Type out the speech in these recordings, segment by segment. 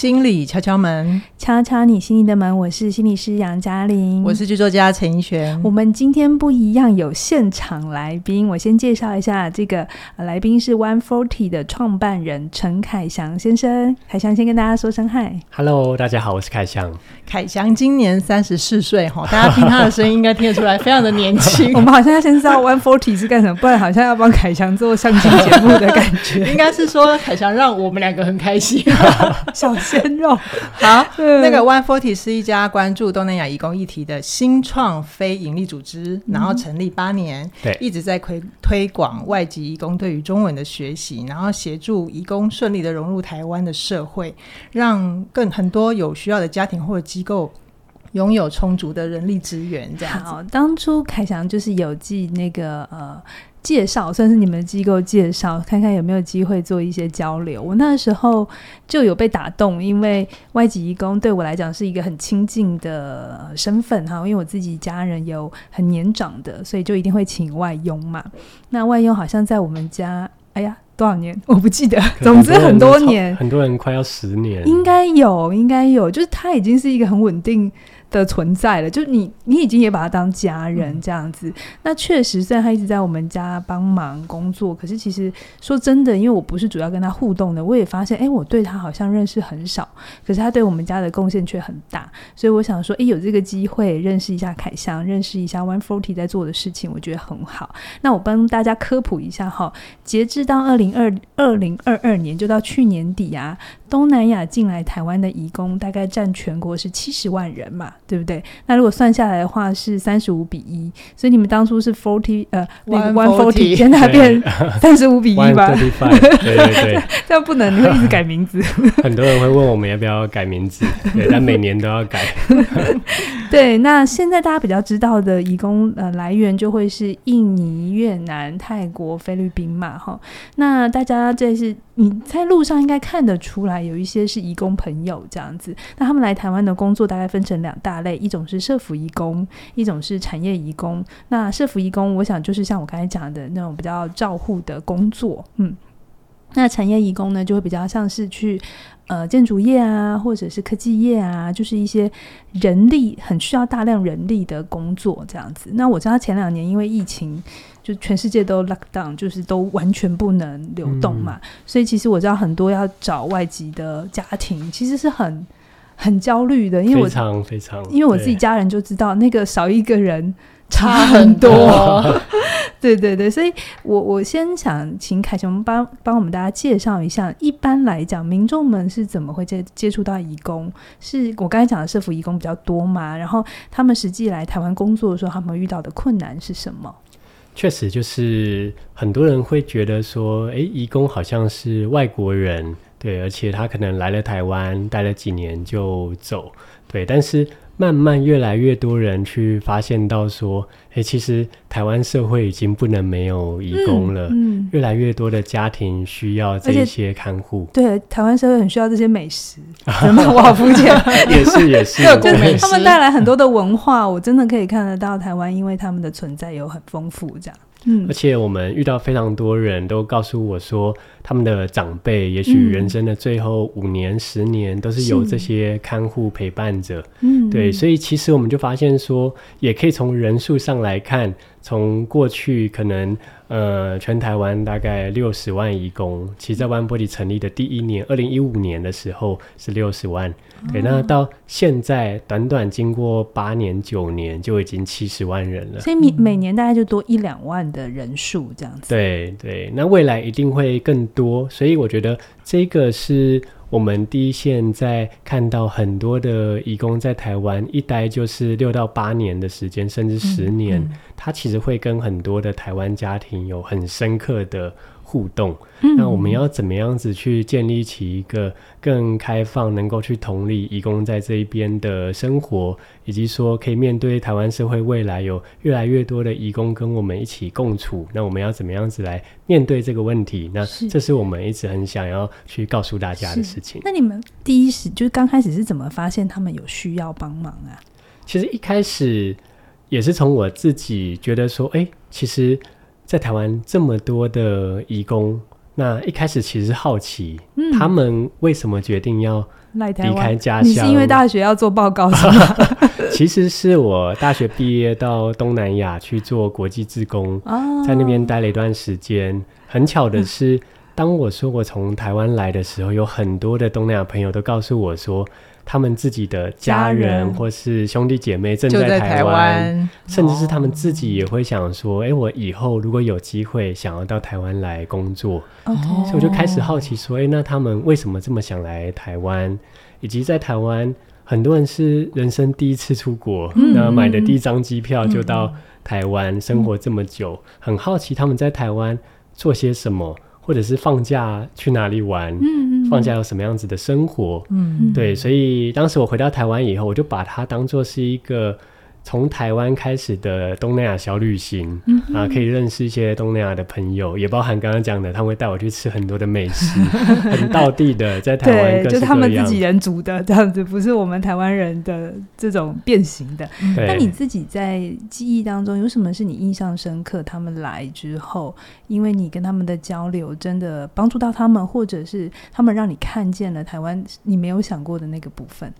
心理敲敲门，敲敲你心里的门。我是心理师杨嘉玲，我是剧作家陈奕璇。我们今天不一样，有现场来宾。我先介绍一下，这个来宾是 One Forty 的创办人陈凯翔先生。凯翔先跟大家说声嗨。Hello，大家好，我是凯翔。凯翔今年三十四岁哈，大家听他的声音应该听得出来，非常的年轻。我们好像要先知道 One Forty 是干什么，不然好像要帮凯翔做相亲节目的感觉。应该是说凯翔让我们两个很开心。小鲜肉，好，那个 One Forty 是一家关注东南亚移工议题的新创非营利组织，嗯、然后成立八年，对，一直在推推广外籍移工对于中文的学习，然后协助移工顺利的融入台湾的社会，让更很多有需要的家庭或者机构拥有充足的人力资源。这样好，当初凯翔就是有寄那个呃。介绍算是你们机构介绍，看看有没有机会做一些交流。我那时候就有被打动，因为外籍义工对我来讲是一个很亲近的身份哈，因为我自己家人有很年长的，所以就一定会请外佣嘛。那外佣好像在我们家，哎呀，多少年我不记得，总之很多年，很多人快要十年，应该有，应该有，就是他已经是一个很稳定的存在了，就是你，你已经也把他当家人这样子。嗯、那确实，虽然他一直在我们家帮忙工作，可是其实说真的，因为我不是主要跟他互动的，我也发现，哎、欸，我对他好像认识很少，可是他对我们家的贡献却很大。所以我想说，哎、欸，有这个机会认识一下凯翔，认识一下 One Forty 在做的事情，我觉得很好。那我帮大家科普一下哈，截至到二零二二零二二年，就到去年底啊，东南亚进来台湾的移工大概占全国是七十万人嘛。对不对？那如果算下来的话是三十五比一，所以你们当初是 forty 呃那个 one forty，现在变三十五比一吧？对对对，这样不能，你会一直改名字。很多人会问我们要不要改名字，对，但每年都要改。对，那现在大家比较知道的移工呃来源就会是印尼、越南、泰国、菲律宾嘛，哈。那大家这是你在路上应该看得出来，有一些是义工朋友这样子。那他们来台湾的工作大概分成两大类，一种是社服义工，一种是产业义工。那社服义工，我想就是像我刚才讲的那种比较照护的工作，嗯。那产业移工呢，就会比较像是去呃建筑业啊，或者是科技业啊，就是一些人力很需要大量人力的工作这样子。那我知道前两年因为疫情，就全世界都 lock down，就是都完全不能流动嘛，嗯、所以其实我知道很多要找外籍的家庭，其实是很。很焦虑的，因为我非常非常，因为我自己家人就知道那个少一个人差很多，对对对，所以我我先想请凯雄帮帮我们大家介绍一下，一般来讲民众们是怎么会接接触到义工？是我刚才讲的社服义工比较多嘛？然后他们实际来台湾工作的时候，他们遇到的困难是什么？确实，就是很多人会觉得说，哎，义工好像是外国人。对，而且他可能来了台湾，待了几年就走。对，但是慢慢越来越多人去发现到说，哎，其实台湾社会已经不能没有义工了。嗯，嗯，越来越多的家庭需要这一些看护。对，台湾社会很需要这些美食。我好肤浅。也是 也是，就他们带来很多的文化，我真的可以看得到台湾，因为他们的存在有很丰富这样。嗯，而且我们遇到非常多人都告诉我说，他们的长辈也许人生的最后五年、嗯、十年都是有这些看护陪伴着。嗯，对，所以其实我们就发现说，也可以从人数上来看，从过去可能。呃，全台湾大概六十万义工，其实在 One Forty 成立的第一年，二零一五年的时候是六十万，哦、对，那到现在短短经过八年九年，就已经七十万人了。所以每每年大概就多一两万的人数这样子。对对，那未来一定会更多，所以我觉得这个是。我们第一线在看到很多的义工在台湾一待就是六到八年的时间，甚至十年，嗯嗯、他其实会跟很多的台湾家庭有很深刻的互动。嗯、那我们要怎么样子去建立起一个更开放、能够去同理移工在这一边的生活，以及说可以面对台湾社会未来有越来越多的移工跟我们一起共处，那我们要怎么样子来面对这个问题？那这是我们一直很想要去告诉大家的事情。那你们第一时就是刚开始是怎么发现他们有需要帮忙啊？其实一开始也是从我自己觉得说，哎，其实，在台湾这么多的移工。那一开始其实好奇，嗯他们为什么决定要离开家乡？你是因为大学要做报告是吗？其实是我大学毕业到东南亚去做国际志工，哦在那边待了一段时间。很巧的是，嗯、当我说我从台湾来的时候，有很多的东南亚朋友都告诉我说，他们自己的家人或是兄弟姐妹正在台湾，甚至是他们自己也会想说：“哎、欸，我以后如果有机会想要到台湾来工作。” Okay. 所以我就开始好奇说：“哎、欸，那他们为什么这么想来台湾？以及在台湾，很多人是人生第一次出国，那、嗯、买的第一张机票就到台湾、嗯、生活这么久，很好奇他们在台湾做些什么，或者是放假去哪里玩。嗯”放假有什么样子的生活？嗯，对，所以当时我回到台湾以后，我就把它当做是一个。从台湾开始的东南亚小旅行，嗯、啊，可以认识一些东南亚的朋友，也包含刚刚讲的，他们会带我去吃很多的美食，很道地的，在台湾对，就是他们自己人煮的这样子，不是我们台湾人的这种变形的。那你自己在记忆当中有什么是你印象深刻？他们来之后，因为你跟他们的交流真的帮助到他们，或者是他们让你看见了台湾你没有想过的那个部分。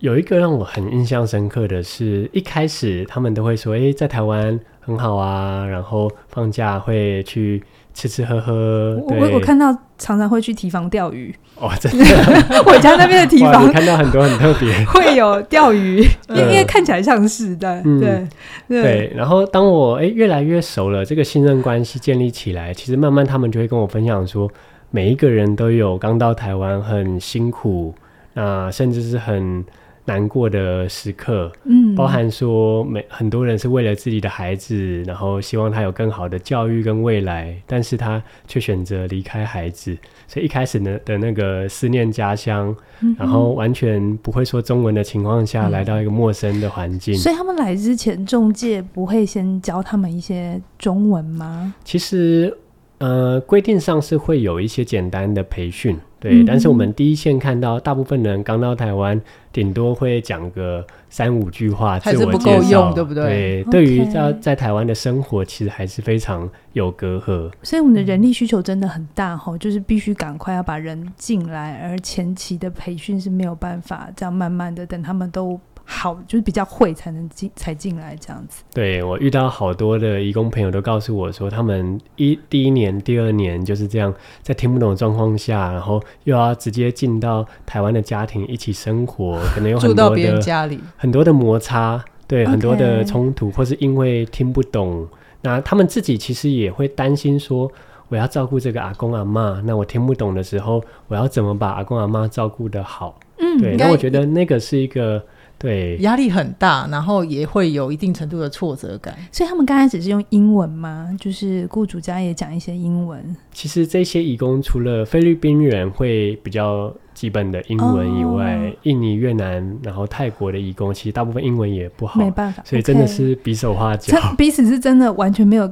有一个让我很印象深刻的是，一开始他们都会说：“哎、欸，在台湾很好啊，然后放假会去吃吃喝喝。”我我看到常常会去提防钓鱼哦，真的，我家那边的提防看到很多很特别，会有钓鱼，因为看起来像是的，对、嗯、对对。然后当我哎、欸、越来越熟了，这个信任关系建立起来，其实慢慢他们就会跟我分享说，每一个人都有刚到台湾很辛苦，那、呃、甚至是很。难过的时刻，嗯，包含说每很多人是为了自己的孩子，然后希望他有更好的教育跟未来，但是他却选择离开孩子，所以一开始呢的那个思念家乡，嗯，然后完全不会说中文的情况下来到一个陌生的环境，所以他们来之前，中介不会先教他们一些中文吗？其实。呃，规定上是会有一些简单的培训，对、嗯。但是我们第一线看到，大部分人刚到台湾，顶多会讲个三五句话，自我介绍，还是不够用，对不对？对于在在台湾的生活，其实还是非常有隔阂。所以我们的人力需求真的很大哈，就是必须赶快要把人进来，而前期的培训是没有办法这样慢慢的等他们都。好，就是比较会才能进才进来这样子。对，我遇到好多的义工朋友都告诉我说，他们一第一年、第二年就是这样，在听不懂的状况下，然后又要直接进到台湾的家庭一起生活，可能有很多的家里，很多的摩擦，对很多的冲突，或是因为听不懂，那他们自己其实也会担心说，我要照顾这个阿公阿妈，那我听不懂的时候，我要怎么把阿公阿妈照顾的好？嗯，对，那我觉得那个是一个。对，压力很大，然后也会有一定程度的挫折感。所以他们刚开始是用英文吗？就是雇主家也讲一些英文。其实这些移工除了菲律宾人会比较基本的英文以外，哦、印尼、越南，然后泰国的移工，其实大部分英文也不好，没办法，所以真的是比手画脚。Okay、彼此是真的完全没有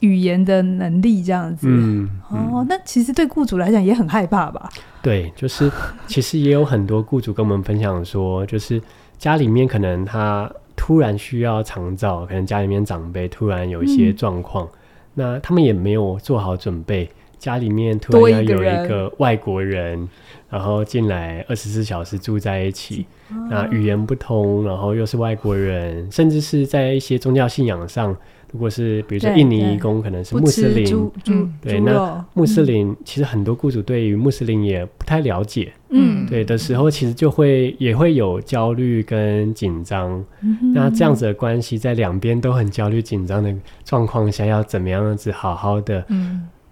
语言的能力，这样子。嗯，哦，那其实对雇主来讲也很害怕吧？对，就是其实也有很多雇主跟我们分享说，就是。家里面可能他突然需要长照，可能家里面长辈突然有一些状况，嗯，那他们也没有做好准备，家里面突然要有一个外国人，然后进来二十四小时住在一起，嗯，那语言不通，然后又是外国人，甚至是在一些宗教信仰上。如果是比如说印尼移工，可能是穆斯林，嗯，对，那穆斯林、嗯、其实很多雇主对于穆斯林也不太了解，嗯，对的时候，其实就会也会有焦虑跟紧张、嗯。那这样子的关系，在两边都很焦虑紧张的状况下，要怎么样子好好的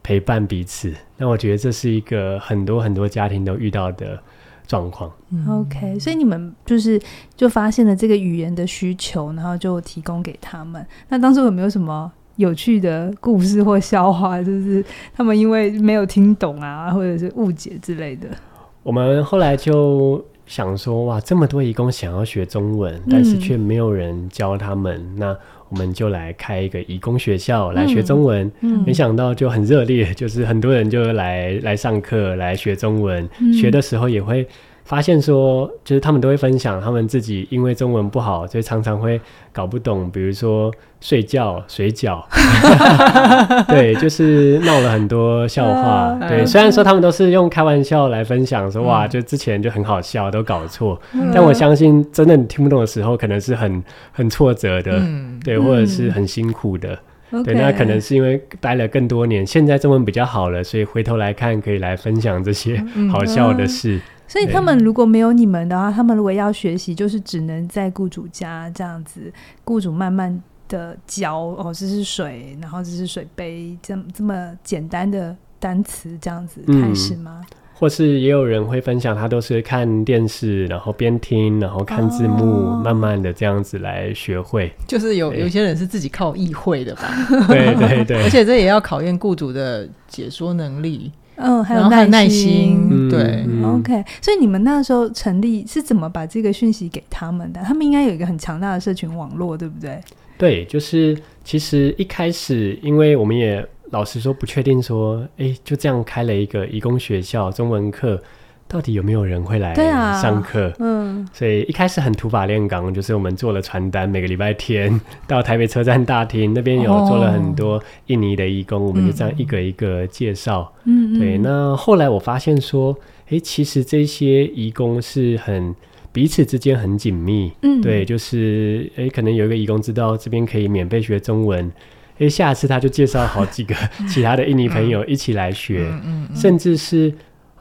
陪伴彼此？嗯、那我觉得这是一个很多很多家庭都遇到的。状况，OK，所以你们就是就发现了这个语言的需求，然后就提供给他们。那当时有没有什么有趣的故事或笑话？就是他们因为没有听懂啊，或者是误解之类的。我们后来就想说，哇，这么多义工想要学中文，但是却没有人教他们。嗯、那我们就来开一个义工学校来学中文，嗯，没想到就很热烈，就是很多人就来来上课来学中文，嗯，学的时候也会发现说，就是他们都会分享他们自己因为中文不好，所以常常会搞不懂，比如说睡觉、水饺，对，就是闹了很多笑话。Uh, 对，虽然说他们都是用开玩笑来分享，说哇，就之前就很好笑，都搞错。Uh, 但我相信，真的你听不懂的时候，可能是很很挫折的，uh, 对，或者是很辛苦的。对，那可能是因为待了更多年，现在中文比较好了，所以回头来看，可以来分享这些好笑的事。嗯、所以他们如果没有你们的话，他们如果要学习，就是只能在雇主家这样子，雇主慢慢的教哦，这是水，然后这是水杯，这么这么简单的单词这样子开始吗？嗯或是也有人会分享，他都是看电视，然后边听，然后看字幕，哦、慢慢的这样子来学会。就是有有些人是自己靠意会的吧？对对对。而且这也要考验雇主的解说能力，嗯，还有耐心。耐心嗯、对、嗯、，OK。所以你们那时候成立是怎么把这个讯息给他们的？他们应该有一个很强大的社群网络，对不对？对，就是其实一开始，因为我们也。老实说，不确定说，哎、欸，就这样开了一个义工学校中文课，到底有没有人会来上课？啊？嗯，所以一开始很土法炼钢，就是我们做了传单，每个礼拜天到台北车站大厅那边有做了很多印尼的义工，哦、我们就这样一个一个介绍。嗯，对。那后来我发现说，哎、欸，其实这些义工是很彼此之间很紧密。嗯，对，就是哎、欸，可能有一个义工知道这边可以免费学中文。诶下次他就介绍好几个 其他的印尼朋友一起来学，嗯甚至是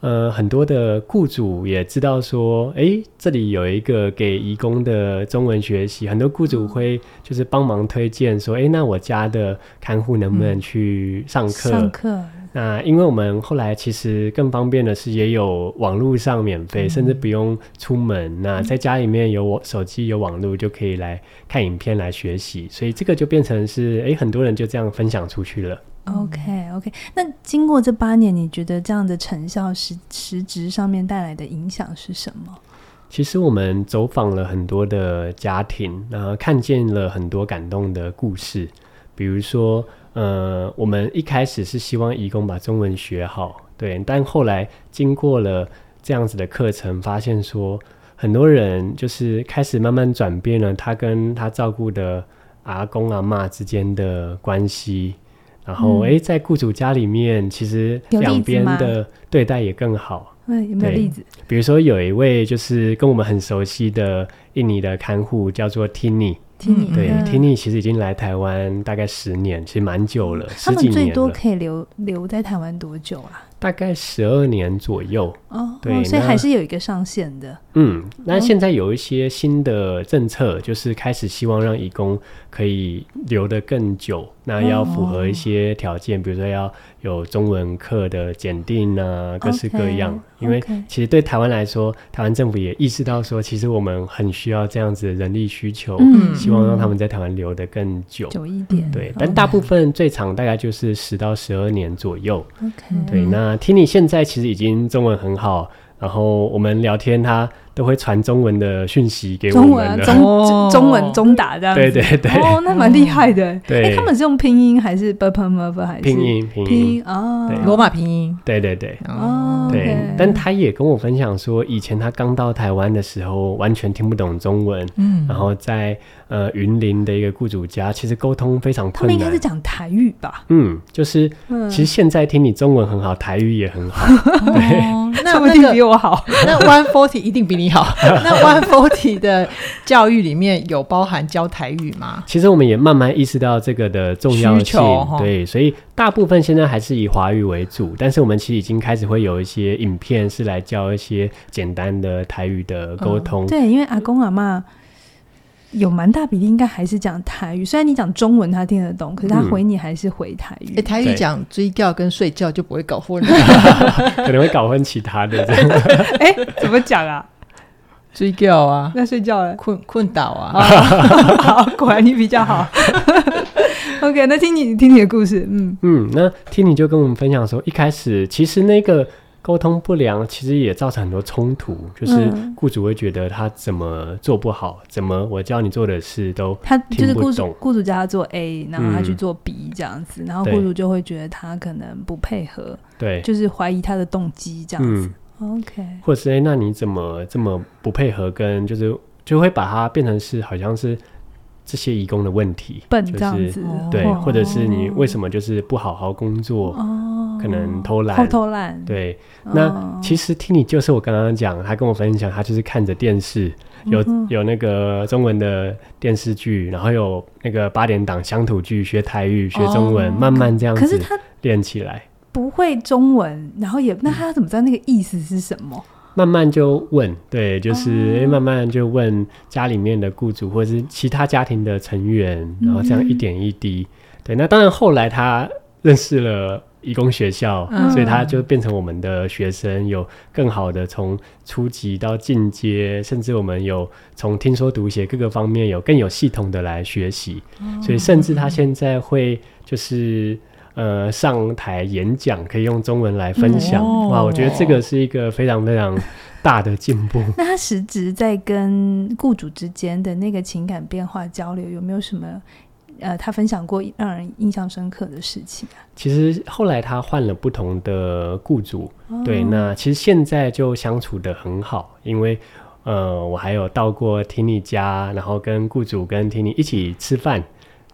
呃很多的雇主也知道说，哎、欸，这里有一个给移工的中文学习，很多雇主会就是帮忙推荐说，哎、欸，那我家的看护能不能去上课？上课。那因为我们后来其实更方便的是，也有网络上免费，嗯、甚至不用出门。那在家里面有我手机有网络就可以来看影片来学习，所以这个就变成是哎，很多人就这样分享出去了。OK OK，那经过这八年，你觉得这样的成效实实质上面带来的影响是什么？其实我们走访了很多的家庭，然后看见了很多感动的故事，比如说。呃，我们一开始是希望义工把中文学好，对，但后来经过了这样子的课程，发现说很多人就是开始慢慢转变了他跟他照顾的阿公阿妈之间的关系，然后哎、嗯，在雇主家里面，其实两边的对待也更好。嗯，有没有例子？比如说有一位就是跟我们很熟悉的印尼的看护，叫做 Tini。嗯、对，Tini 其实已经来台湾大概十年，其实蛮久了，十几年了。他们最多可以留留在台湾多久啊？大概十二年左右哦，对哦，所以还是有一个上限的。嗯，那现在有一些新的政策，就是开始希望让义工可以留得更久。那要符合一些条件，哦，比如说要有中文课的检定啊，各式各样。Okay, 因为其实对台湾来说，台湾政府也意识到说，其实我们很需要这样子的人力需求，嗯，希望让他们在台湾留得更久，久一点。对，但大部分最长大概就是十到十二年左右。Okay, 对，那 Tini 现在其实已经中文很好。然后我们聊天，他都会传中文的讯息给我，中文、中、中文、中打这样。对对对，哦，那蛮厉害的。对，他们是用拼音还是 BPMB 还是拼音？拼音哦，罗马拼音。对对对，哦，对。但他也跟我分享说，以前他刚到台湾的时候，完全听不懂中文。嗯，然后在呃云林的一个雇主家，其实沟通非常困难。他们应该是讲台语吧？嗯，就是，其实现在听你中文很好，台语也很好。对，那一定比我好。那 One Forty 一定比你。好。那 One Forty 的教育里面有包含教台语吗？其实我们也慢慢意识到这个的重要性，对，所以大部分现在还是以华语为主，但是我们其实已经开始会有一些影片是来教一些简单的台语的沟通。嗯。对，因为阿公阿妈。有蛮大比例应该还是讲台语，虽然你讲中文他听得懂，可是他回你还是回台语。嗯欸、台语讲追觉跟睡觉就不会搞混了，可能会搞混其他的。哎、欸，怎么讲啊？追觉啊？那睡觉了？困困倒啊？好，果然你比较好。OK，那听你听你的故事，嗯嗯，那听你就跟我们分享说，一开始其实那个。沟通不良其实也造成很多冲突，就是雇主会觉得他怎么做不好，嗯、怎么我教你做的事都他就是雇主雇主叫他做 A，然后他去做 B 这样子，嗯、然后雇主就会觉得他可能不配合，对，就是怀疑他的动机这样子。嗯 OK，或者是哎，那你怎么这么不配合？跟就是就会把它变成是好像是这些义工的问题，笨这样子，就是、对，哦、或者是你为什么就是不好好工作？哦，可能偷懒，偷懒。对，那其实听你就是我刚刚讲，他跟我分享，他就是看着电视。有有那个中文的电视剧，然后有那个八点档乡土剧，学台语、学中文，哦、慢慢这样子。练起来不会中文，然后也那他怎么知道那个意思是什么？嗯、慢慢就问，对，就是慢慢就问家里面的雇主或者是其他家庭的成员，然后这样一点一滴。嗯、对，那当然后来他认识了。义工学校，嗯、所以他就变成我们的学生，有更好的从初级到进阶，甚至我们有从听说读写各个方面有更有系统的来学习。嗯、所以甚至他现在会就是呃上台演讲，可以用中文来分享。嗯、哇，我觉得这个是一个非常非常大的进步。那他实质在跟雇主之间的那个情感变化交流，有没有什么？呃，他分享过让人印象深刻的事情啊。其实后来他换了不同的雇主，哦、对，那其实现在就相处的很好，因为呃，我还有到过 Tini 家，然后跟雇主跟 Tini 一起吃饭。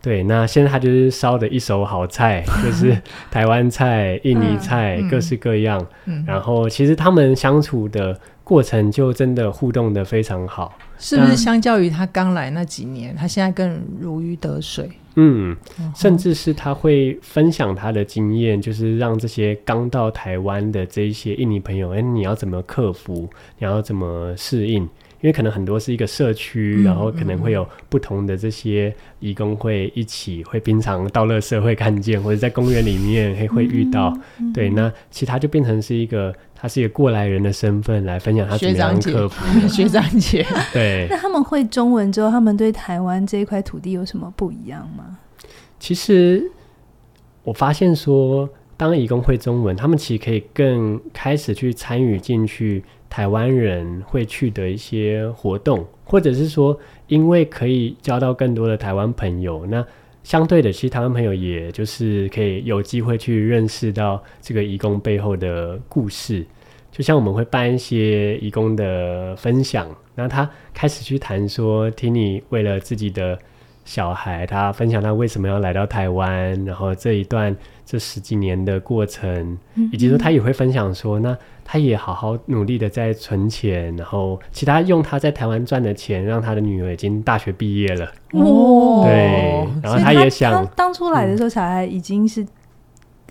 对，那现在他就是烧的一手好菜，就是台湾菜、印尼菜，嗯、各式各样。嗯、然后其实他们相处的过程就真的互动的非常好。是不是相较于他刚来那几年，他现在更如鱼得水？嗯，甚至是他会分享他的经验，就是让这些刚到台湾的这一些印尼朋友，哎，你要怎么克服？你要怎么适应？因为可能很多是一个社区，嗯、然后可能会有不同的这些义工会一起，会平常到乐社会看见，或者在公园里面会会遇到。嗯、对，那其他就变成是一个，他是一个过来人的身份来分享他怎么样克服。学长姐，对。那他们会中文之后，他们对台湾这一块土地有什么不一样吗？其实我发现说，当义工会中文，他们其实可以更开始去参与进去。台湾人会去的一些活动，或者是说，因为可以交到更多的台湾朋友，那相对的，其实台湾朋友也就是可以有机会去认识到这个移工背后的故事。就像我们会办一些移工的分享，那他开始去谈说，听你为了自己的小孩，他分享他为什么要来到台湾，然后这一段这十几年的过程，以及说他也会分享说那。他也好好努力的在存钱，然后其他用他在台湾赚的钱，让他的女儿已经大学毕业了。哦，对，然后他也想，他当初来的时候，小孩已经是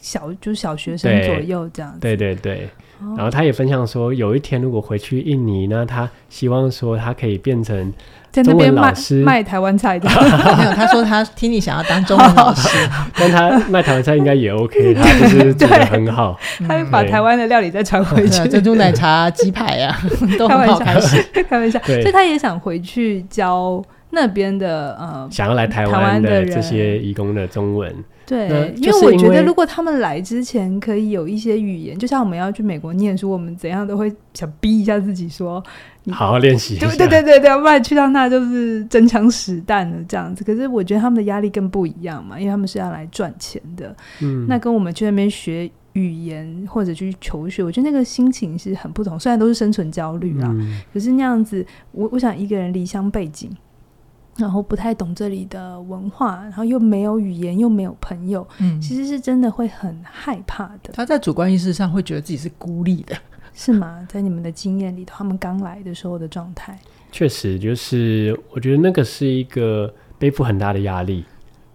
小，嗯、就是小学生左右这样子。对对对，然后他也分享说，有一天如果回去印尼呢，他希望说他可以变成。在那边卖卖台湾菜的，没有，他说他听你想要当中文老师，但他卖台湾菜应该也 OK，他就是 做的很好，他会把台湾的料理再传回去，珍珠奶茶、鸡排呀，都很好开始，开玩笑，所以他也想回去教那边的呃，想要来台湾的这些移工的中文。对，因为我觉得如果他们来之前可以有一些语言，就像我们要去美国念书，我们怎样都会想逼一下自己说，好好练习。对对对对对，不然去到那就是真枪实弹的这样子。可是我觉得他们的压力更不一样嘛，因为他们是要来赚钱的。嗯，那跟我们去那边学语言或者去求学，我觉得那个心情是很不同。虽然都是生存焦虑啦，嗯，可是那样子，我我想一个人离乡背井。然后不太懂这里的文化，然后又没有语言，又没有朋友，嗯，其实是真的会很害怕的。他在主观意识上会觉得自己是孤立的，是吗？在你们的经验里头，他们刚来的时候的状态，确实就是，我觉得那个是一个背负很大的压力，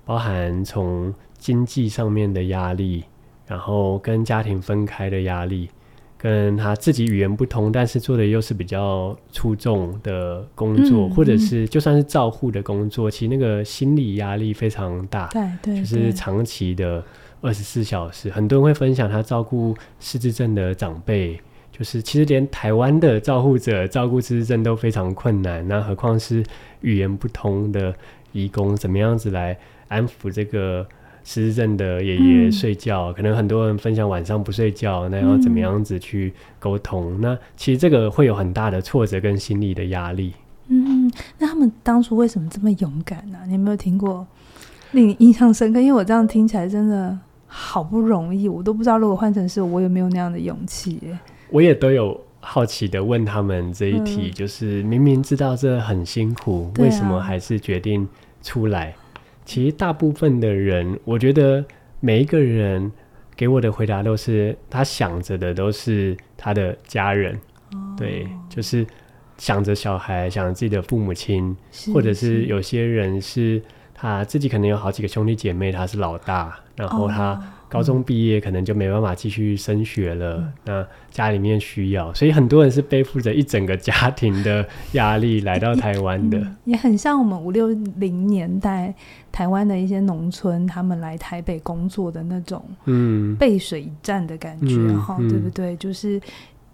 包含从经济上面的压力，然后跟家庭分开的压力。跟他自己语言不通，但是做的又是比较出众的工作，嗯、或者是就算是照护的工作，嗯、其实那个心理压力非常大，对对，就是长期的二十四小时。很多人会分享他照顾失智症的长辈，就是其实连台湾的照护者照顾失智症都非常困难，那何况是语言不通的移工，怎么样子来安抚这个？失智症的爷爷睡觉，嗯、可能很多人分享晚上不睡觉，那要怎么样子去沟通？嗯、那其实这个会有很大的挫折跟心理的压力。嗯，那他们当初为什么这么勇敢呢、啊？你有没有听过令你印象深刻？因为我这样听起来真的好不容易，我都不知道如果换成是我，有没有那样的勇气？我也都有好奇的问他们这一题，嗯、就是明明知道这很辛苦，啊、为什么还是决定出来？其实大部分的人，我觉得每一个人给我的回答都是，他想着的都是他的家人，哦、对，就是想着小孩，想着自己的父母亲，或者是有些人是他自己可能有好几个兄弟姐妹，他是老大，然后他。高中毕业可能就没办法继续升学了，嗯、那家里面需要，所以很多人是背负着一整个家庭的压力来到台湾的、嗯。也很像我们五六零年代台湾的一些农村，他们来台北工作的那种，嗯，背水一战的感觉，哈、嗯，对不对？就是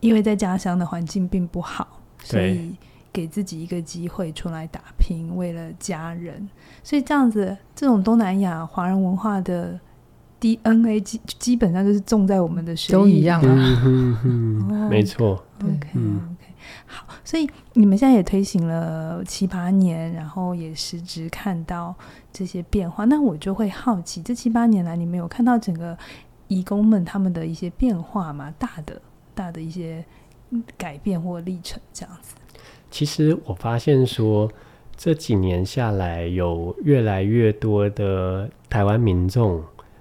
因为在家乡的环境并不好，所以给自己一个机会出来打拼，为了家人。所以这样子，这种东南亚华人文化的。DNA 基基本上就是种在我们的血液，都一样啊，没错。OK OK，好，所以你们现在也推行了七八年，然后也实质看到这些变化。那我就会好奇，这七八年来，你们有看到整个义工们他们的一些变化吗？大的、大的一些改变或历程这样子？其实我发现说，这几年下来，有越来越多的台湾民众。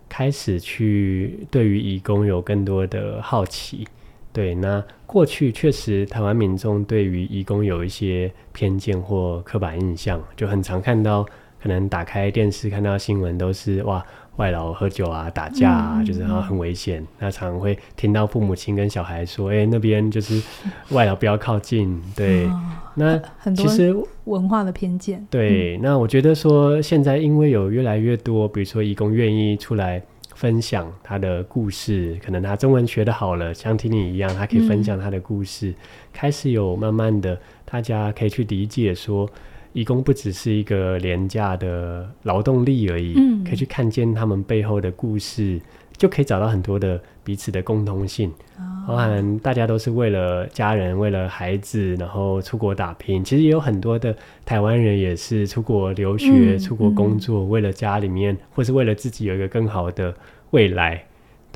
开始去对于义工有更多的好奇，对，那过去确实台湾民众对于义工有一些偏见或刻板印象，就很常看到，可能打开电视看到新闻都是哇。外劳喝酒啊，打架啊，嗯、就是然后很危险。嗯、那常常会听到父母亲跟小孩说：“哎、欸，那边就是外劳，不要靠近。”对，哦、那很多其实文化的偏见。对，嗯、那我觉得说现在因为有越来越多，比如说义工愿意出来分享他的故事，可能他中文学的好了，像听你一样，他可以分享他的故事，嗯、开始有慢慢的大家可以去理解说。移工不只是一个廉价的劳动力而已，嗯、可以去看见他们背后的故事，就可以找到很多的彼此的共通性。包含、哦、大家都是为了家人、为了孩子，然后出国打拼。其实也有很多的台湾人也是出国留学、嗯、出国工作，嗯、为了家里面，或是为了自己有一个更好的未来。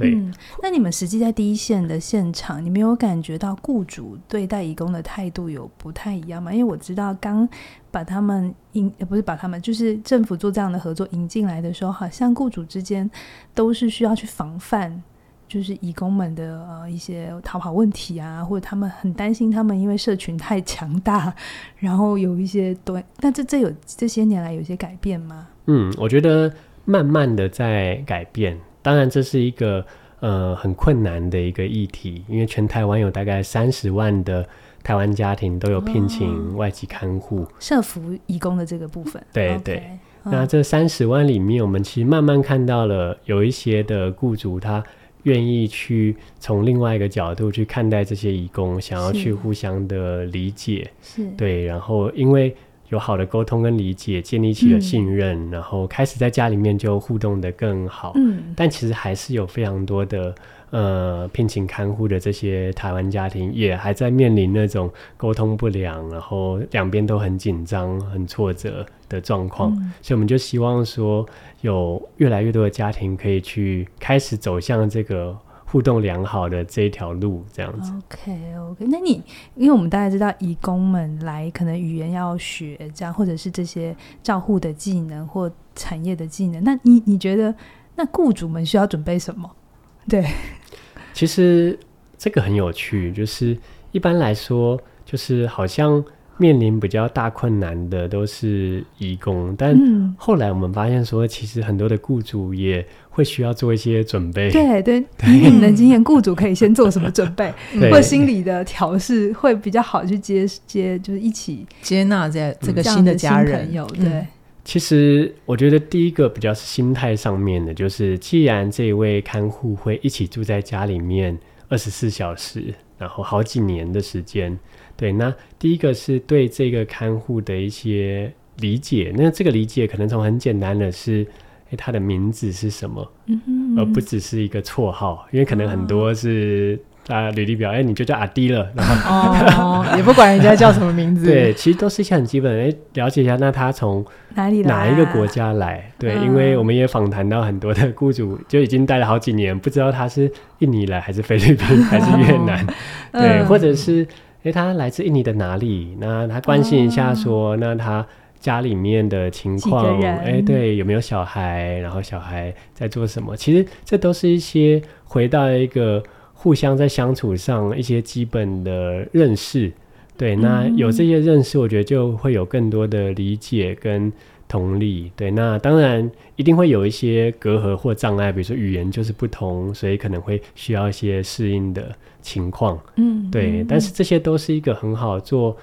对，嗯，那你们实际在第一线的现场，你没有感觉到雇主对待义工的态度有不太一样吗？因为我知道刚把他们引，不是把他们，就是政府做这样的合作引进来的时候，好像雇主之间都是需要去防范，就是义工们的呃一些逃跑问题啊，或者他们很担心他们因为社群太强大，然后有一些对，但这这有这些年来有一些改变吗？嗯，我觉得慢慢的在改变。当然，这是一个呃很困难的一个议题，因为全台湾有大概三十万的台湾家庭都有聘请外籍看护，社服义工的这个部分。对对，那这三十万里面，我们其实慢慢看到了有一些的雇主，他愿意去从另外一个角度去看待这些义工，想要去互相的理解。是，对，然后因为。有好的沟通跟理解，建立起了信任，嗯、然后开始在家里面就互动的更好。嗯，但其实还是有非常多的呃聘请看护的这些台湾家庭，也还在面临那种沟通不良，然后两边都很紧张、很挫折的状况。嗯、所以我们就希望说，有越来越多的家庭可以去开始走向这个。互动良好的这一条路，这样子。OK OK，那你因为我们大家知道，移工们来可能语言要学，这样或者是这些照护的技能或产业的技能，那你你觉得那雇主们需要准备什么？对，其实这个很有趣，就是一般来说，就是好像。面临比较大困难的都是义工，但后来我们发现说，其实很多的雇主也会需要做一些准备。对对，以你们的经验，雇主可以先做什么准备，或心理的调试会比较好去接接，就是一起接纳这这个新的家人。有对，其实我觉得第一个比较是心态上面的，就是既然这一位看护会一起住在家里面二十四小时，然后好几年的时间。对，那第一个是对这个看护的一些理解，那这个理解可能从很简单的是，诶，他的名字是什么，嗯哼。嗯，而不只是一个绰号，因为可能很多是啊履历表，哎、欸，你就叫阿迪了，然后哦，也不管人家叫什么名字，对，其实都是一些很基本的，哎、欸，了解一下，那他从哪里哪一个国家来？对，嗯、因为我们也访谈到很多的雇主，就已经待了好几年，不知道他是印尼来还是菲律宾 还是越南，哦、对，嗯、或者是哎、欸，他来自印尼的哪里？那他关心一下说，哦、那他。家里面的情况，哎、欸，对，有没有小孩？然后小孩在做什么？其实这都是一些回到一个互相在相处上一些基本的认识。对，那有这些认识，我觉得就会有更多的理解跟同理。对，那当然一定会有一些隔阂或障碍，比如说语言就是不同，所以可能会需要一些适应的情况。嗯，对，但是这些都是一个很好做。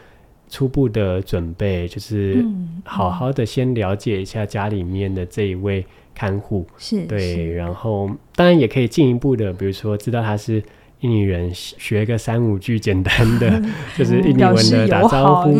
初步的准备就是好好的先了解一下家里面的这一位看护，是对，然后当然也可以进一步的，比如说知道他是印尼人，学个三五句简单的，就是印尼文的打招呼，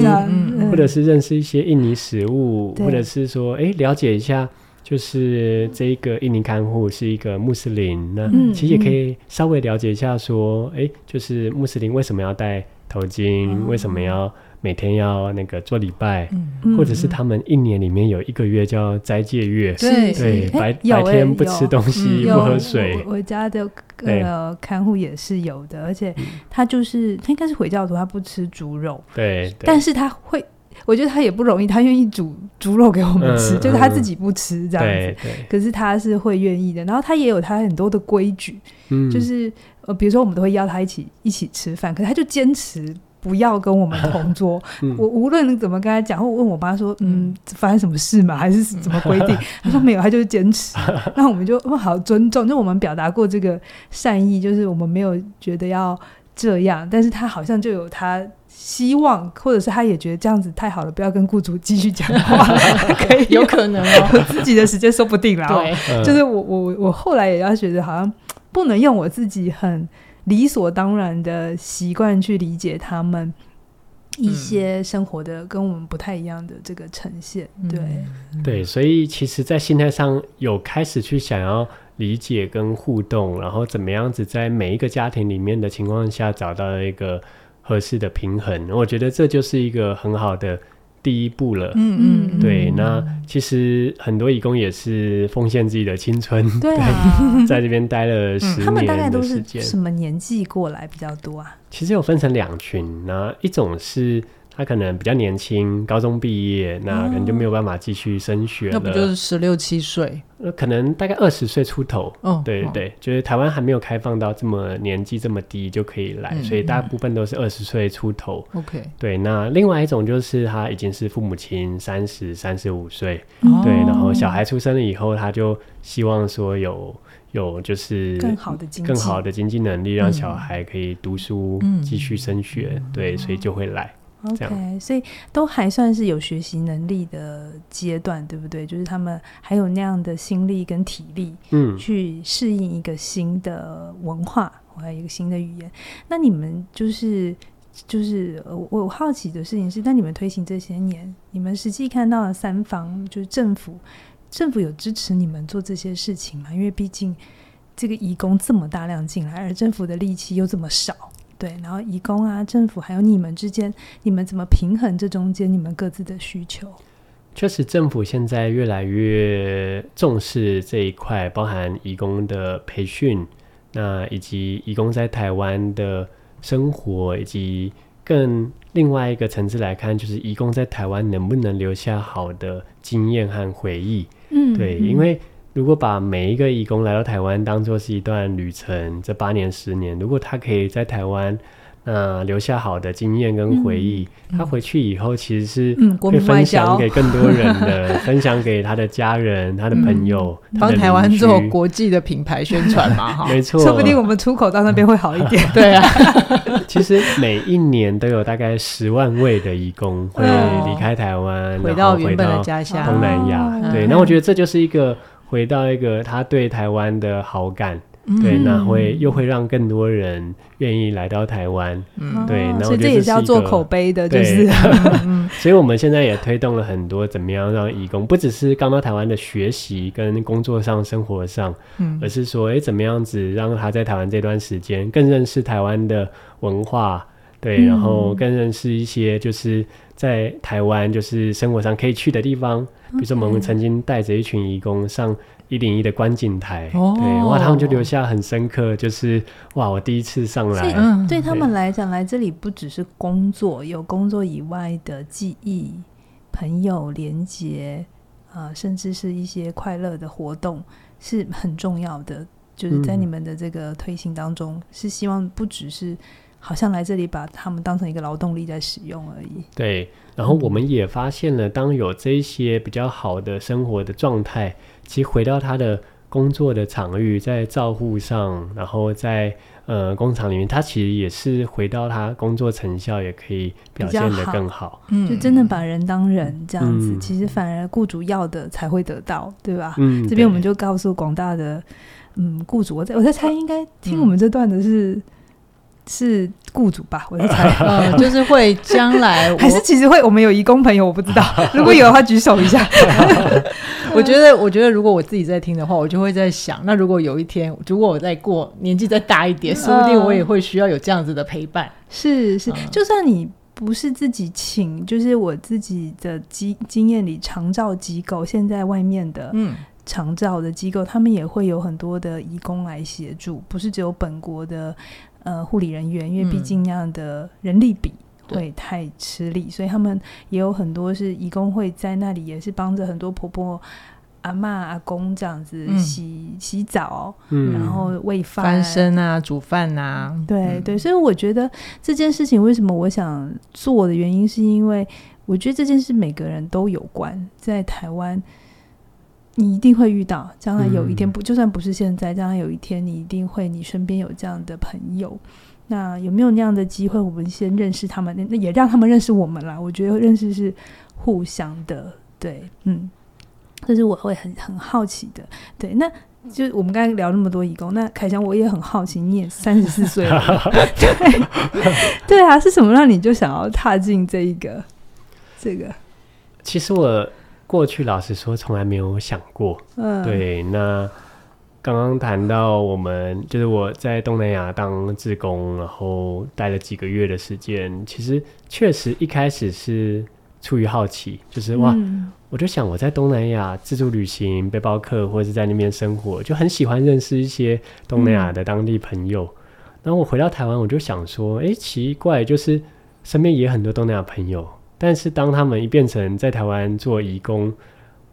或者是认识一些印尼食物，或者是说哎了解一下，就是这一个印尼看护是一个穆斯林，那其实也可以稍微了解一下说，哎，就是穆斯林为什么要戴头巾，为什么要。每天要那个做礼拜，嗯、或者是他们一年里面有一个月叫斋戒月，对。对，白白天不吃东西，不喝水。我家的呃看护也是有的，而且他就是他应该是回教徒，他不吃猪肉，对，但是他会，我觉得他也不容易，他愿意煮猪肉给我们吃，就是他自己不吃这样子，可是他是会愿意的。然后他也有他很多的规矩，嗯。就是呃，比如说我们都会邀他一起一起吃饭，可是他就坚持。不要跟我们同桌。嗯、我无论怎么跟他讲，或问我妈说，嗯，发生什么事嘛，还是怎么规定？他说没有，他就是坚持。那我们就好尊重，就我们表达过这个善意，就是我们没有觉得要这样，但是他好像就有他希望，或者是他也觉得这样子太好了，不要跟雇主继续讲话，可以有可能哦，自己的时间说不定了。对，就是我我我后来也要觉得，好像不能用我自己很。理所当然的习惯去理解他们一些生活的跟我们不太一样的这个呈现，对、嗯、对，所以其实，在心态上有开始去想要理解跟互动，然后怎么样子在每一个家庭里面的情况下找到一个合适的平衡，我觉得这就是一个很好的。第一步了，嗯嗯，对，那其实很多义工也是奉献自己的青春，对啊，在这边待了十年的时间。他们大概都是什么年纪过来比较多啊？其实有分成两群，那一种是。他可能比较年轻，高中毕业，那可能就没有办法继续升学了。那不就是十六七岁？那可能大概二十岁出头。哦，对对对，就是台湾还没有开放到这么年纪这么低就可以来，所以大部分都是二十岁出头。OK，对。那另外一种就是他已经是父母亲，三十三十五岁，对，然后小孩出生了以后，他就希望说有有就是更好的经济更好的经济能力，让小孩可以读书继续升学，对，所以就会来。OK，所以都还算是有学习能力的阶段，对不对？就是他们还有那样的心力跟体力，嗯，去适应一个新的文化，还有一个新的语言。那你们就是就是我我好奇的事情是，那你们推行这些年，你们实际看到了三方，就是政府，政府有支持你们做这些事情吗？因为毕竟这个移工这么大量进来，而政府的力气又这么少。对，然后义工啊，政府还有你们之间，你们怎么平衡这中间你们各自的需求？确实，政府现在越来越重视这一块，包含义工的培训，那以及义工在台湾的生活，以及更另外一个层次来看，就是义工在台湾能不能留下好的经验和回忆？嗯，对，因为。如果把每一个义工来到台湾当做是一段旅程，这八年十年，如果他可以在台湾，呃，留下好的经验跟回忆，嗯、他回去以后其实是会分享给更多人的，嗯、分享给他的家人、他的朋友，帮、嗯、台湾做国际的品牌宣传嘛，哈，没错，说不定我们出口到那边会好一点。对啊，其实每一年都有大概十万位的义工会离开台湾，回到原本的家乡。东南亚。对，那我觉得这就是一个。回到一个他对台湾的好感，嗯、对，那会又会让更多人愿意来到台湾，嗯，对，然后所以这也是要做口碑的，就是，所以我们现在也推动了很多怎么样让义工不只是刚到台湾的学习跟工作上、生活上，嗯，而是说，哎，怎么样子让他在台湾这段时间更认识台湾的文化，对，然后更认识一些就是在台湾就是生活上可以去的地方，比如说我们曾经带着一群义工上。一零一的观景台，哦、对，哇，他们就留下很深刻，就是哇，我第一次上来，对他们来讲，来这里不只是工作，有工作以外的记忆、朋友连结，啊、呃，甚至是一些快乐的活动是很重要的。就是在你们的这个推行当中，嗯、是希望不只是好像来这里把他们当成一个劳动力在使用而已。对，然后我们也发现了，当有这些比较好的生活的状态。其实回到他的工作的场域，在照护上，然后在呃工厂里面，他其实也是回到他工作成效也可以表现得更好。嗯，就真的把人当人这样子，嗯、其实反而雇主要的才会得到，对吧？嗯，这边我们就告诉广大的嗯雇主，我在我在猜，应该听我们这段的是。嗯是雇主吧，我在猜，呃，就是会将来还是其实会，我们有义工朋友，我不知道，如果有的话举手一下。我觉得，我觉得如果我自己在听的话，我就会在想，那如果有一天，如果我再过年纪再大一点，说不定我也会需要有这样子的陪伴。是是，就算你不是自己请，就是我自己的经经验里，长照机构现在外面的嗯长照的机构，他们也会有很多的义工来协助，不是只有本国的。呃，护理人员，因为毕竟那样的人力比会太吃力，嗯、所以他们也有很多是义工会在那里，也是帮着很多婆婆、阿嬷、阿公这样子洗、嗯、洗澡，嗯、然后喂饭、翻身啊、煮饭啊，对、嗯、对。所以我觉得这件事情为什么我想做的原因，是因为我觉得这件事每个人都有关，在台湾。你一定会遇到，将来有一天不，就算不是现在，将来有一天，你一定会，你身边有这样的朋友。那有没有那样的机会？我们先认识他们，那也让他们认识我们啦。我觉得认识是互相的，对，嗯，这是我会很很好奇的。对，那就我们刚才聊那么多义工，那凯翔我也很好奇，你也三十四岁了，对，对啊，是什么让你就想要踏进这一个这个？其实我。过去老实说，从来没有想过。嗯，对。那刚刚谈到我们，就是我在东南亚当志工，然后待了几个月的时间。其实确实一开始是出于好奇，就是哇，嗯、我就想我在东南亚自助旅行、背包客，或者是在那边生活，就很喜欢认识一些东南亚的当地朋友。然后、嗯、我回到台湾，我就想说，哎，奇怪，就是身边也很多东南亚朋友。但是当他们一变成在台湾做义工，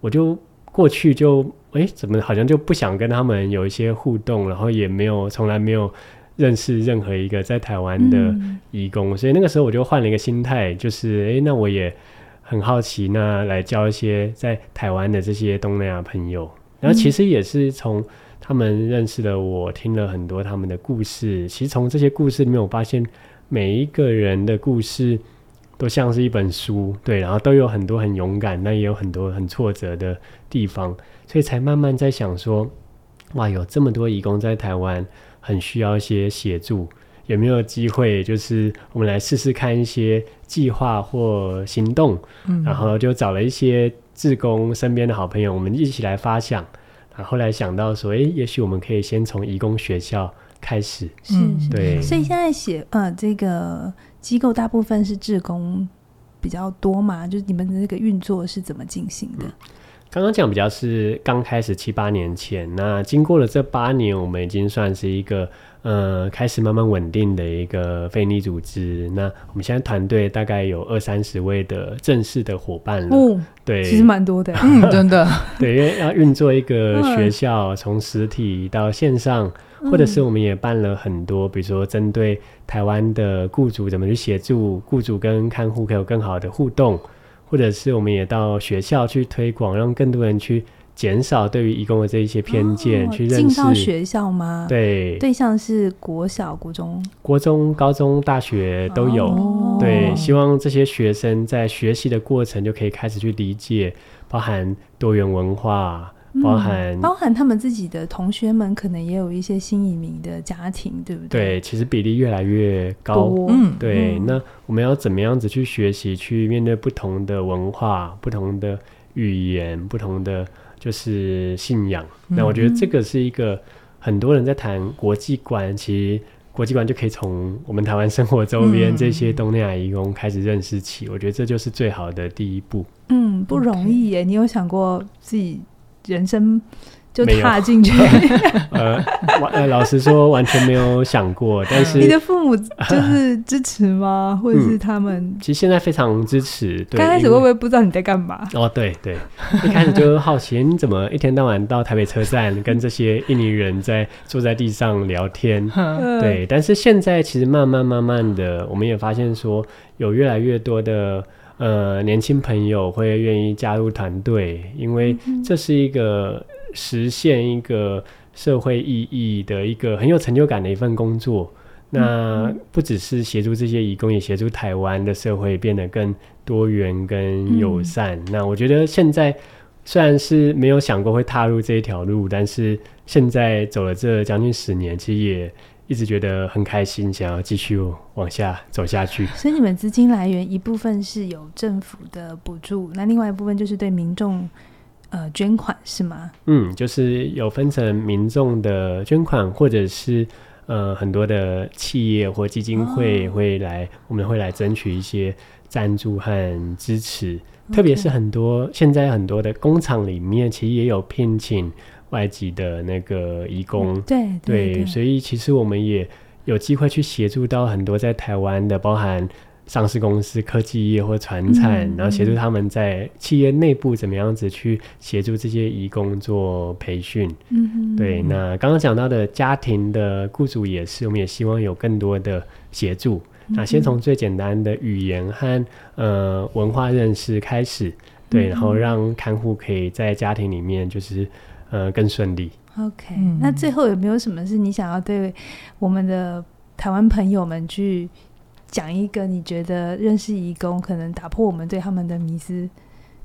我就过去就哎、欸，怎么好像就不想跟他们有一些互动，然后也没有从来没有认识任何一个在台湾的义工，嗯、所以那个时候我就换了一个心态，就是哎、欸，那我也很好奇，那来交一些在台湾的这些东南亚朋友。然后其实也是从他们认识了我，听了很多他们的故事。其实从这些故事里面，我发现每一个人的故事。都像是一本书，对，然后都有很多很勇敢，但也有很多很挫折的地方，所以才慢慢在想说，哇，有这么多义工在台湾，很需要一些协助，有没有机会，就是我们来试试看一些计划或行动，嗯，然后就找了一些志工身边的好朋友，我们一起来发想，然后后来想到说，诶，也许我们可以先从义工学校开始，嗯，是。对，所以现在写呃这个。机构大部分是志工比较多嘛？就是你们的那个运作是怎么进行的？刚刚讲比较是刚开始七八年前，那经过了这八年，我们已经算是一个呃开始慢慢稳定的一个非营利组织。那我们现在团队大概有二三十位的正式的伙伴了。嗯，对，其实蛮多的，嗯，真的。对，因为要运作一个学校，从实体到线上。或者是我们也办了很多，比如说针对台湾的雇主怎么去协助雇主跟看护可以有更好的互动，或者是我们也到学校去推广，让更多人去减少对于移工的这一些偏见，哦、去认识。进到学校吗？对，对象是国小、国中、国中、高中、大学都有。哦、对，希望这些学生在学习的过程就可以开始去理解，包含多元文化。包含、嗯、包含他们自己的同学们，可能也有一些新移民的家庭，对不对？对，其实比例越来越高。嗯，对。那我们要怎么样子去学习，去面对不同的文化、不同的语言、不同的就是信仰？嗯、那我觉得这个是一个很多人在谈国际观，其实。国际观就可以从我们台湾生活周边这些东南亚移工开始认识起，嗯、我觉得这就是最好的第一步。嗯，不容易耶。你有想过自己人生？就踏进去，呃，呃，老实说完全没有想过，但是 你的父母就是支持吗？或者是他们？嗯、其实现在非常支持。对，刚开始会不会不知道你在干嘛？哦，对对，一开始就好奇你怎么一天到晚到台北车站跟这些印尼人在坐在地上聊天。对，但是现在其实慢慢慢慢的，我们也发现说有越来越多的呃年轻朋友会愿意加入团队，因为这是一个。实现一个社会意义的一个很有成就感的一份工作，那不只是协助这些义工，也协助台湾的社会变得更多元、跟友善。嗯、那我觉得现在虽然是没有想过会踏入这一条路，但是现在走了这将近十年，其实也一直觉得很开心，想要继续往下走下去。所以你们资金来源一部分是有政府的补助，那另外一部分就是对民众。呃，捐款是吗？嗯，就是有分成民众的捐款，或者是呃很多的企业或基金会会来，哦、我们会来争取一些赞助和支持。特别是很多现在很多的工厂里面，其实也有聘请外籍的那个义工。嗯、对对，对，对，所以其实我们也有机会去协助到很多在台湾的，包含。上市公司、科技业或传产，嗯、然后协助他们在企业内部怎么样子去协助这些移工做培训。嗯哼，对。那刚刚讲到的家庭的雇主也是，我们也希望有更多的协助。嗯、那先从最简单的语言和呃文化认识开始，对，嗯、然后让看护可以在家庭里面就是呃更顺利。OK，、嗯、那最后有没有什么是你想要对我们的台湾朋友们去？讲一个你觉得认识义工可能打破我们对他们的迷思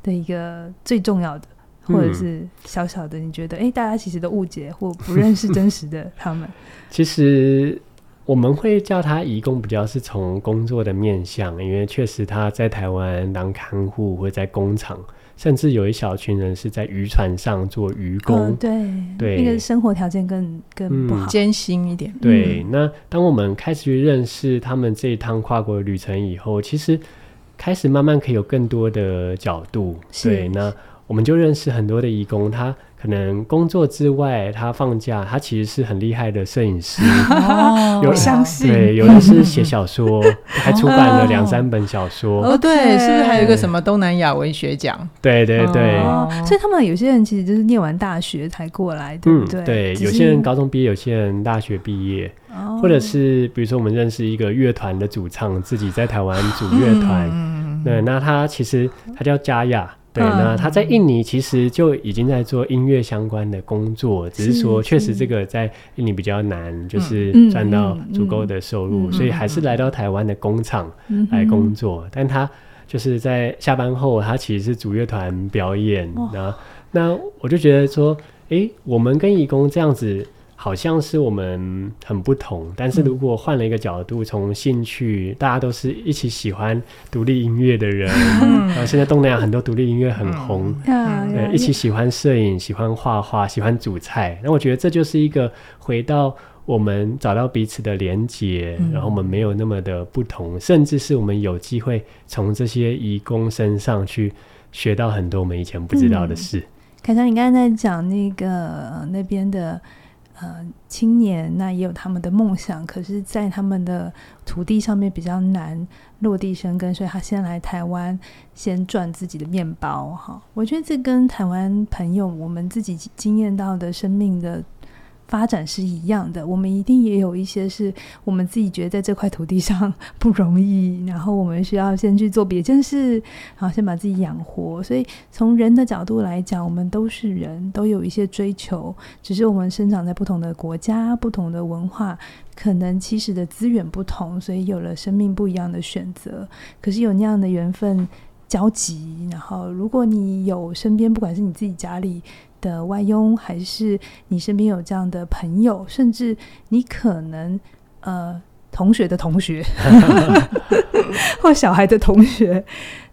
的一个最重要的，或者是小小的，你觉得哎、欸，大家其实都误解或不认识真实的他们。其实我们会叫他义工，比较是从工作的面向，因为确实他在台湾当看护或者在工厂。甚至有一小群人是在渔船上做渔工，哦、对对，那个生活条件更更不好，艰、嗯、辛一点。对，嗯、那当我们开始去认识他们这一趟跨国旅程以后，其实开始慢慢可以有更多的角度。对，那我们就认识很多的义工，他。可能工作之外，他放假，他其实是很厉害的摄影师。哦，有相信。对，有的是写小说，还出版了两三本小说。哦，对，是不是还有一个什么东南亚文学奖？对对对。所以他们有些人其实就是念完大学才过来，对不对？对，有些人高中毕业，有些人大学毕业，或者是比如说我们认识一个乐团的主唱，自己在台湾组乐团。对，那他其实他叫嘉亚。对，那他在印尼其实就已经在做音乐相关的工作，只是说确实这个在印尼比较难，就是赚到足够的收入，所以还是来到台湾的工厂来工作。但他就是在下班后，他其实是主乐团表演。那那我就觉得说，诶，我们跟义工这样子。好像是我们很不同，但是如果换了一个角度，从兴趣，大家都是一起喜欢独立音乐的人，然后现在东南亚很多独立音乐很红，对，一起喜欢摄影、喜欢画画、喜欢煮菜，那我觉得这就是一个回到我们找到彼此的连结，然后我们没有那么的不同，甚至是我们有机会从这些移工身上去学到很多我们以前不知道的事。凯翔，你刚才在讲那个那边的。呃，青年那也有他们的梦想，可是，在他们的土地上面比较难落地生根，所以他先来台湾，先赚自己的面包。哈，我觉得这跟台湾朋友我们自己经验到的生命的。发展是一样的，我们一定也有一些是我们自己觉得在这块土地上不容易，然后我们需要先去做别件事，然后先把自己养活。所以从人的角度来讲，我们都是人，都有一些追求，只是我们生长在不同的国家、不同的文化，可能其实的资源不同，所以有了生命不一样的选择。可是有那样的缘分。交集。然后，如果你有身边，不管是你自己家里的外佣，还是你身边有这样的朋友，甚至你可能呃同学的同学，或小孩的同学，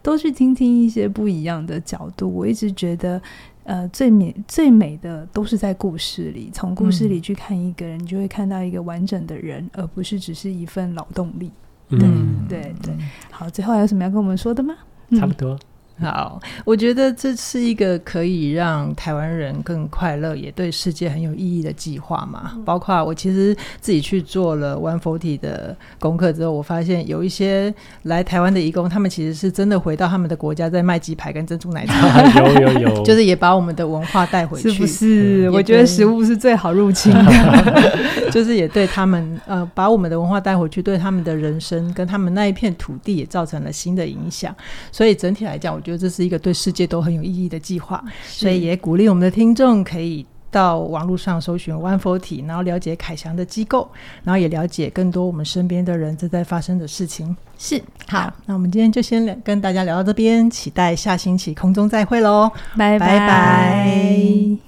都去听听一些不一样的角度。我一直觉得。呃，最美最美的都是在故事里，从故事里去看一个人，嗯、你就会看到一个完整的人，而不是只是一份劳动力。对、嗯、对对，好，最后还有什么要跟我们说的吗？差不多。好，我觉得这是一个可以让台湾人更快乐，也对世界很有意义的计划嘛。嗯、包括我其实自己去做了 One Forty 的功课之后，我发现有一些来台湾的义工，他们其实是真的回到他们的国家，在卖鸡排跟珍珠奶茶，有有有，就是也把我们的文化带回去，是不是？嗯、我觉得食物是最好入侵的 就是也对他们呃，把我们的文化带回去，对他们的人生跟他们那一片土地也造成了新的影响。所以整体来讲，我。觉得这是一个对世界都很有意义的计划，所以也鼓励我们的听众可以到网络上搜寻 One Forty，然后了解凯翔的机构，然后也了解更多我们身边的人正在发生的事情。是，好，那我们今天就先跟大家聊到这边，期待下星期空中再会喽，拜拜拜。